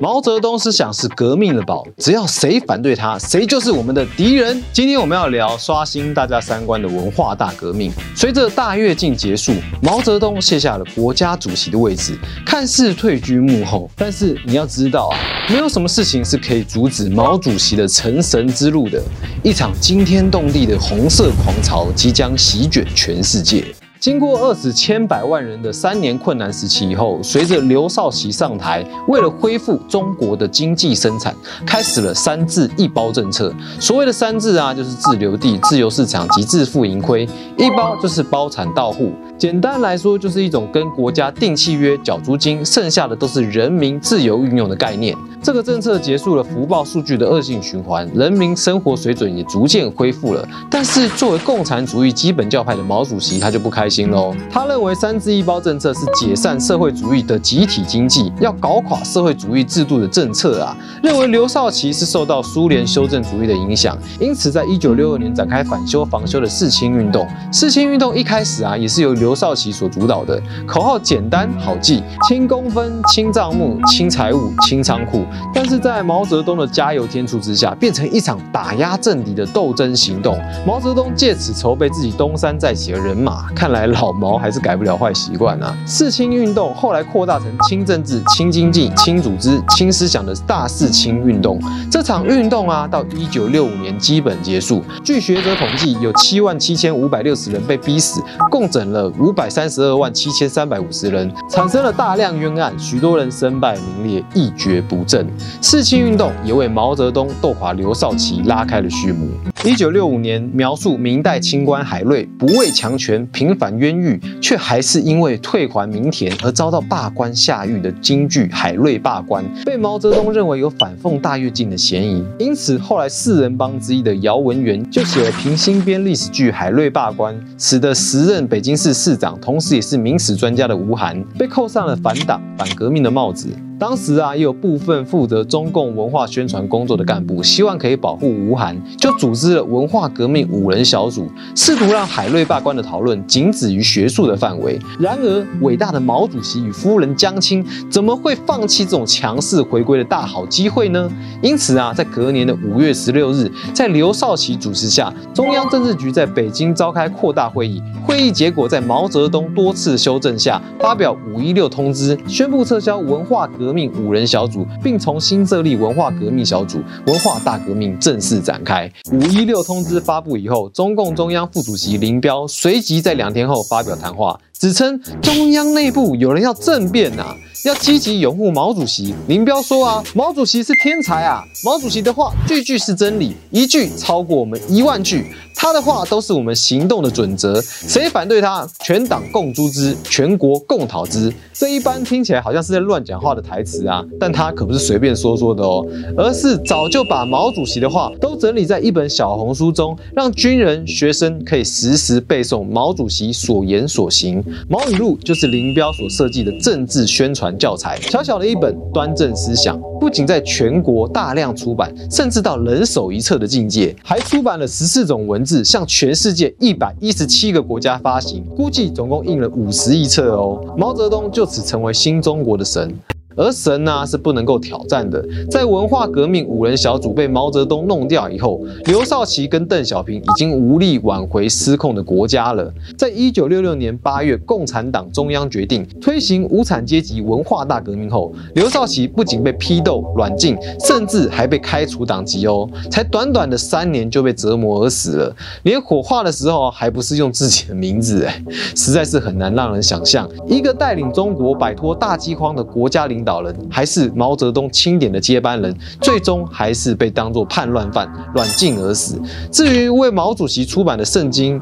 毛泽东思想是革命的宝，只要谁反对他，谁就是我们的敌人。今天我们要聊刷新大家三观的文化大革命。随着大跃进结束，毛泽东卸下了国家主席的位置，看似退居幕后，但是你要知道啊，没有什么事情是可以阻止毛主席的成神之路的。一场惊天动地的红色狂潮即将席卷全世界。经过饿死千百万人的三年困难时期以后，随着刘少奇上台，为了恢复中国的经济生产，开始了“三自一包”政策。所谓的“三自”啊，就是自留地、自由市场及自负盈亏；一包就是包产到户。简单来说，就是一种跟国家订契约、缴租金，剩下的都是人民自由运用的概念。这个政策结束了福报数据的恶性循环，人民生活水准也逐渐恢复了。但是，作为共产主义基本教派的毛主席，他就不开心喽。他认为“三自一包”政策是解散社会主义的集体经济，要搞垮社会主义制度的政策啊。认为刘少奇是受到苏联修正主义的影响，因此在一九六二年展开反修防修的四清运动。四清运动一开始啊，也是由刘少奇所主导的，口号简单好记：清公分、清账目、清财务、清仓库。但是在毛泽东的加油添醋之下，变成一场打压政敌的斗争行动。毛泽东借此筹备自己东山再起的人马。看来老毛还是改不了坏习惯啊！四清运动后来扩大成清政治、清经济、清组织、清思想的大四清运动。这场运动啊，到一九六五年基本结束。据学者统计，有七万七千五百六十人被逼死，共整了五百三十二万七千三百五十人，产生了大量冤案，许多人身败名裂，一蹶不振。四清运动也为毛泽东斗垮刘少奇拉开了序幕。一九六五年，描述明代清官海瑞不畏强权，平反冤狱，却还是因为退还民田而遭到罢官下狱的京剧《海瑞罢官》，被毛泽东认为有反讽大跃进的嫌疑。因此，后来四人帮之一的姚文元就写了平新编历史剧《海瑞罢官》，使得时任北京市市长，同时也是明史专家的吴晗被扣上了反党反革命的帽子。当时啊，也有部分负责中共文化宣传工作的干部，希望可以保护吴晗，就组织了文化革命五人小组，试图让海瑞罢官的讨论仅止于学术的范围。然而，伟大的毛主席与夫人江青怎么会放弃这种强势回归的大好机会呢？因此啊，在隔年的五月十六日，在刘少奇主持下，中央政治局在北京召开扩大会议。会议结果在毛泽东多次修正下，发表五一六通知，宣布撤销文化革革命五人小组，并重新设立文化革命小组，文化大革命正式展开。五一六通知发布以后，中共中央副主席林彪随即在两天后发表谈话，指称中央内部有人要政变呐。要积极拥护毛主席。林彪说啊，毛主席是天才啊，毛主席的话句句是真理，一句超过我们一万句。他的话都是我们行动的准则，谁反对他，全党共诛之，全国共讨之。这一般听起来好像是在乱讲话的台词啊，但他可不是随便说说的哦，而是早就把毛主席的话都整理在一本小红书中，让军人、学生可以实时背诵毛主席所言所行。毛语录就是林彪所设计的政治宣传教材，小小的一本端正思想，不仅在全国大量出版，甚至到人手一册的境界，还出版了十四种文字。向全世界一百一十七个国家发行，估计总共印了五十亿册哦。毛泽东就此成为新中国的神。而神呢是不能够挑战的。在文化革命五人小组被毛泽东弄掉以后，刘少奇跟邓小平已经无力挽回失控的国家了。在一九六六年八月，共产党中央决定推行无产阶级文化大革命后，刘少奇不仅被批斗、软禁，甚至还被开除党籍哦。才短短的三年就被折磨而死了。连火化的时候还不是用自己的名字，哎，实在是很难让人想象，一个带领中国摆脱大饥荒的国家领导。导人还是毛泽东钦点的接班人，最终还是被当作叛乱犯软禁而死。至于为毛主席出版的圣经，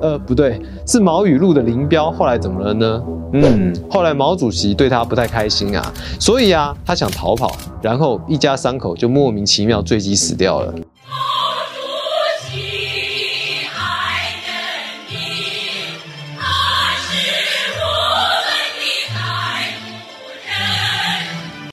呃，不对，是毛语录的林彪，后来怎么了呢？嗯，后来毛主席对他不太开心啊，所以啊，他想逃跑，然后一家三口就莫名其妙坠机死掉了。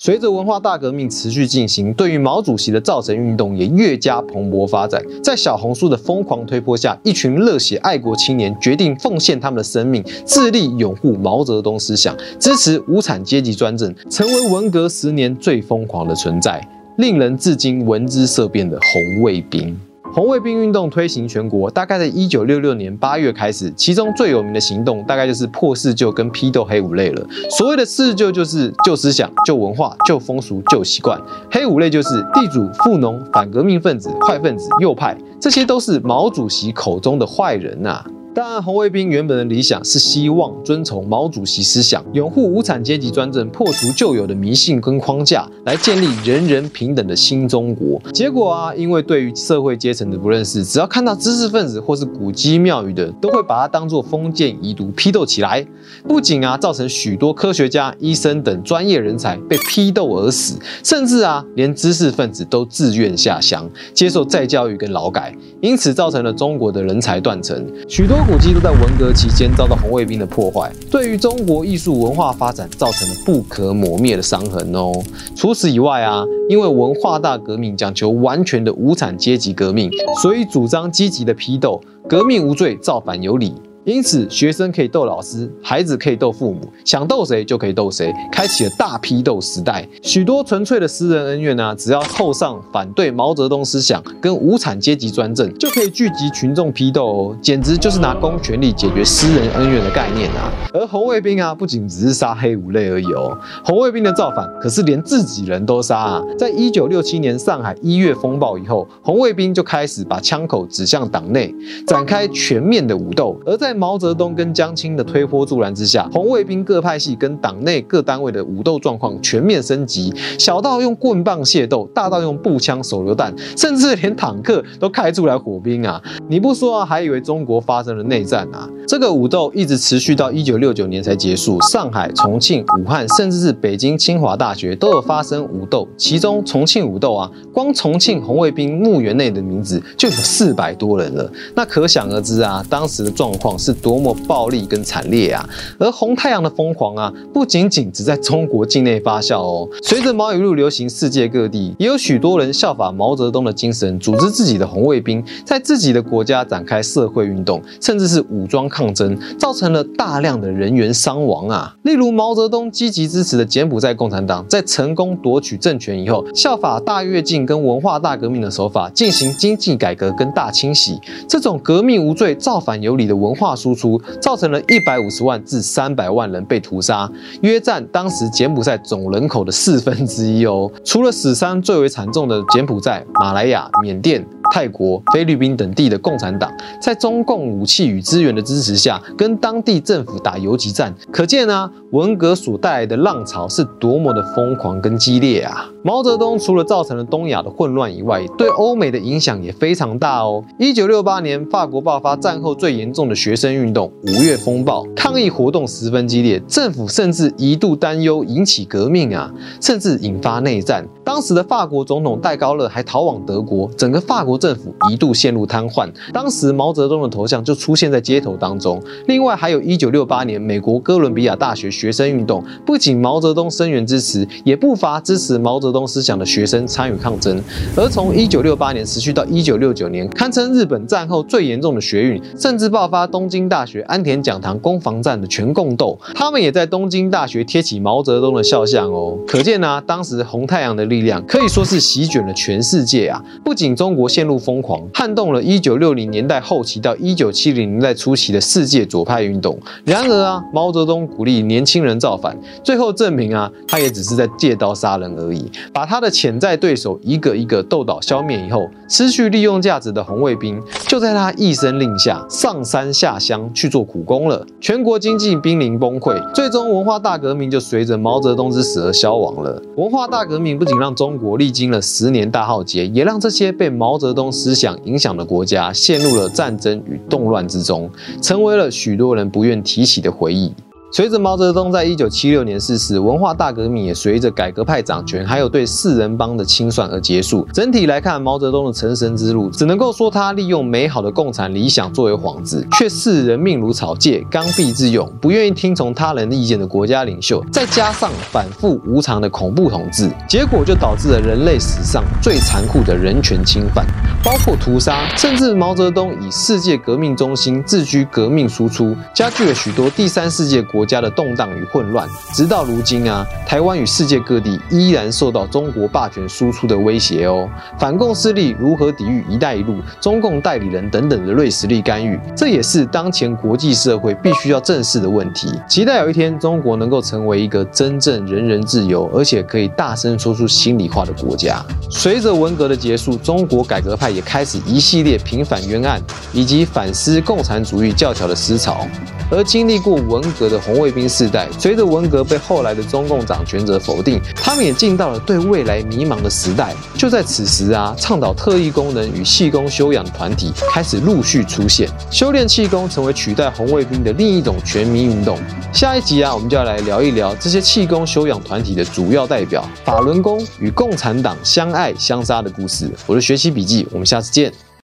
随着文化大革命持续进行，对于毛主席的造神运动也越加蓬勃发展。在小红书的疯狂推波下，一群热血爱国青年决定奉献他们的生命，致力拥护毛泽东思想，支持无产阶级专政，成为文革十年最疯狂的存在，令人至今闻之色变的红卫兵。红卫兵运动推行全国，大概在一九六六年八月开始。其中最有名的行动，大概就是破四旧跟批斗黑五类了。所谓的四旧，就是旧思想、旧文化、旧风俗、旧习惯；黑五类就是地主、富农、反革命分子、坏分子、右派，这些都是毛主席口中的坏人呐。然，红卫兵原本的理想是希望遵从毛主席思想，拥护无产阶级专政，破除旧有的迷信跟框架，来建立人人平等的新中国。结果啊，因为对于社会阶层的不认识，只要看到知识分子或是古迹庙宇的，都会把它当做封建遗毒批斗起来。不仅啊，造成许多科学家、医生等专业人才被批斗而死，甚至啊，连知识分子都自愿下乡接受再教育跟劳改，因此造成了中国的人才断层，许多。古迹都在文革期间遭到红卫兵的破坏，对于中国艺术文化发展造成了不可磨灭的伤痕哦。除此以外啊，因为文化大革命讲求完全的无产阶级革命，所以主张积极的批斗，革命无罪，造反有理。因此，学生可以斗老师，孩子可以斗父母，想斗谁就可以斗谁，开启了大批斗时代。许多纯粹的私人恩怨呢，只要扣上反对毛泽东思想跟无产阶级专政，就可以聚集群众批斗哦，简直就是拿公权力解决私人恩怨的概念啊！而红卫兵啊，不仅只是杀黑五类而已哦，红卫兵的造反可是连自己人都杀啊！在一九六七年上海一月风暴以后，红卫兵就开始把枪口指向党内，展开全面的武斗，而在毛泽东跟江青的推波助澜之下，红卫兵各派系跟党内各单位的武斗状况全面升级，小到用棍棒械斗，大到用步枪、手榴弹，甚至连坦克都开出来火兵啊！你不说啊，还以为中国发生了内战啊！这个武斗一直持续到一九六九年才结束。上海、重庆、武汉，甚至是北京清华大学都有发生武斗。其中重庆武斗啊，光重庆红卫兵墓园内的名字就有四百多人了。那可想而知啊，当时的状况是。是多么暴力跟惨烈啊！而红太阳的疯狂啊，不仅仅只在中国境内发酵哦。随着毛语录流行世界各地，也有许多人效法毛泽东的精神，组织自己的红卫兵，在自己的国家展开社会运动，甚至是武装抗争，造成了大量的人员伤亡啊。例如毛泽东积极支持的柬埔寨共产党，在成功夺取政权以后，效法大跃进跟文化大革命的手法，进行经济改革跟大清洗。这种革命无罪、造反有理的文化。化输出造成了一百五十万至三百万人被屠杀，约占当时柬埔寨总人口的四分之一哦。除了死伤最为惨重的柬埔寨、马来亚、缅甸。泰国、菲律宾等地的共产党，在中共武器与资源的支持下，跟当地政府打游击战。可见啊，文革所带来的浪潮是多么的疯狂跟激烈啊！毛泽东除了造成了东亚的混乱以外，对欧美的影响也非常大哦。一九六八年，法国爆发战后最严重的学生运动——五月风暴，抗议活动十分激烈，政府甚至一度担忧引起革命啊，甚至引发内战。当时的法国总统戴高乐还逃往德国，整个法国。政府一度陷入瘫痪，当时毛泽东的头像就出现在街头当中。另外，还有一九六八年美国哥伦比亚大学学生运动，不仅毛泽东声援支持，也不乏支持毛泽毛泽东思想的学生参与抗争。而从一九六八年持续到一九六九年，堪称日本战后最严重的学运，甚至爆发东京大学安田讲堂攻防战的全共斗。他们也在东京大学贴起毛泽东的肖像哦。可见呢，当时红太阳的力量可以说是席卷了全世界啊！不仅中国陷入。疯狂撼动了1960年代后期到1970年代初期的世界左派运动。然而啊，毛泽东鼓励年轻人造反，最后证明啊，他也只是在借刀杀人而已。把他的潜在对手一个一个斗倒消灭以后，失去利用价值的红卫兵就在他一声令下上山下乡去做苦工了。全国经济濒临崩溃，最终文化大革命就随着毛泽东之死而消亡了。文化大革命不仅让中国历经了十年大浩劫，也让这些被毛泽东思想影响的国家陷入了战争与动乱之中，成为了许多人不愿提起的回忆。随着毛泽东在一九七六年逝世，文化大革命也随着改革派掌权，还有对四人帮的清算而结束。整体来看，毛泽东的成神之路，只能够说他利用美好的共产理想作为幌子，却视人命如草芥，刚愎自用，不愿意听从他人意见的国家领袖，再加上反复无常的恐怖统治，结果就导致了人类史上最残酷的人权侵犯，包括屠杀，甚至毛泽东以世界革命中心自居革命输出，加剧了许多第三世界国国家的动荡与混乱。直到如今啊，台湾与世界各地依然受到中国霸权输出的威胁哦。反共势力如何抵御“一带一路”、中共代理人等等的锐实力干预，这也是当前国际社会必须要正视的问题。期待有一天，中国能够成为一个真正人人自由，而且可以大声说出心里话的国家。随着文革的结束，中国改革派也开始一系列平反冤案，以及反思共产主义教条的思潮。而经历过文革的红卫兵世代，随着文革被后来的中共掌权者否定，他们也进到了对未来迷茫的时代。就在此时啊，倡导特异功能与气功修养团体开始陆续出现，修炼气功成为取代红卫兵的另一种全民运动。下一集啊，我们就要来聊一聊这些气功修养团体的主要代表法轮功与共产党相爱相杀的故事。我的学习笔记，我们下次见。